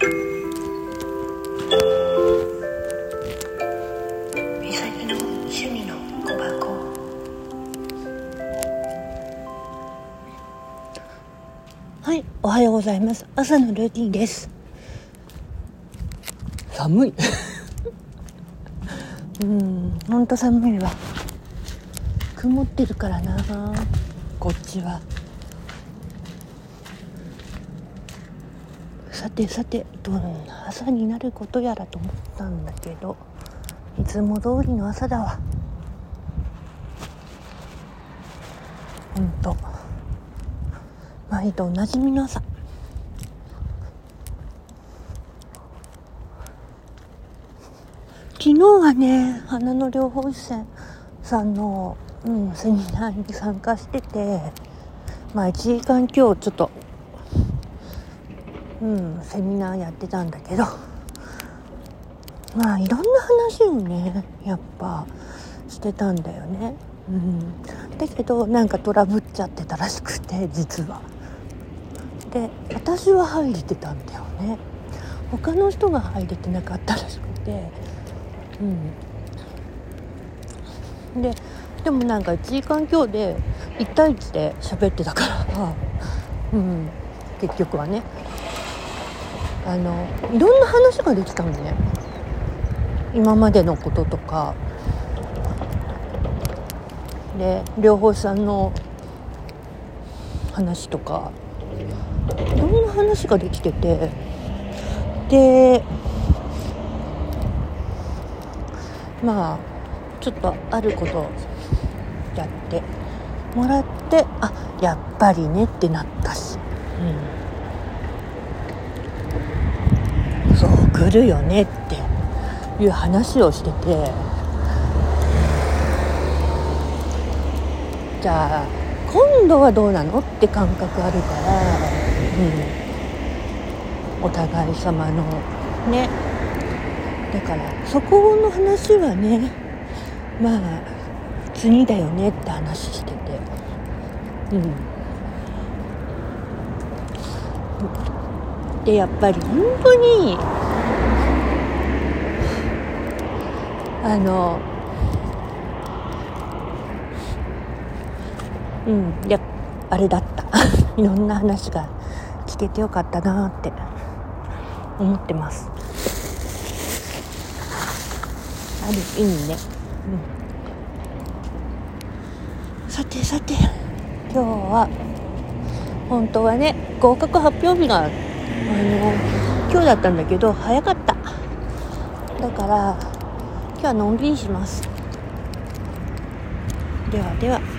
みさきの趣味の小箱。はいおはようございます。朝のルーティンです。寒い。うんほんと寒いわ。曇ってるからな。こっちはさてさてどんな朝になることやらと思ったんだけどいつも通りの朝だわ。ほんと。毎度おなじみの朝。昨日はね花の療法士さんの、うん、セミナーに参加しててまあ1時間今日ちょっとうんセミナーやってたんだけどまあいろんな話をねやっぱしてたんだよね。うん、だけどなんかトラブっちゃってたらしくて実は。で私は入れてたんだよね。他の人が入れてなかったらしくて。うん、ででもなんか1時間今日で1対1で喋ってたからうん、結局はねあのいろんな話ができたのね。今までのこととか。で両方さんの話とか。いろんな話ができてて。でまあちょっとあることやってもらってあやっぱりねってなったし、うんそう来るよねっていう話をしてて。じゃあ今度はどうなのって感覚あるから、うん、お互い様のね。だからそこの話はねまあ次だよねって話してて。うん。でやっぱり本当にのうんやあれだった。いろんな話が聞けてよかったなって思ってます。ある意味ね、うん、さてさて今日は本当はね合格発表日があの今日だったんだけど早かった。だから今日はのんびりします。ではでは。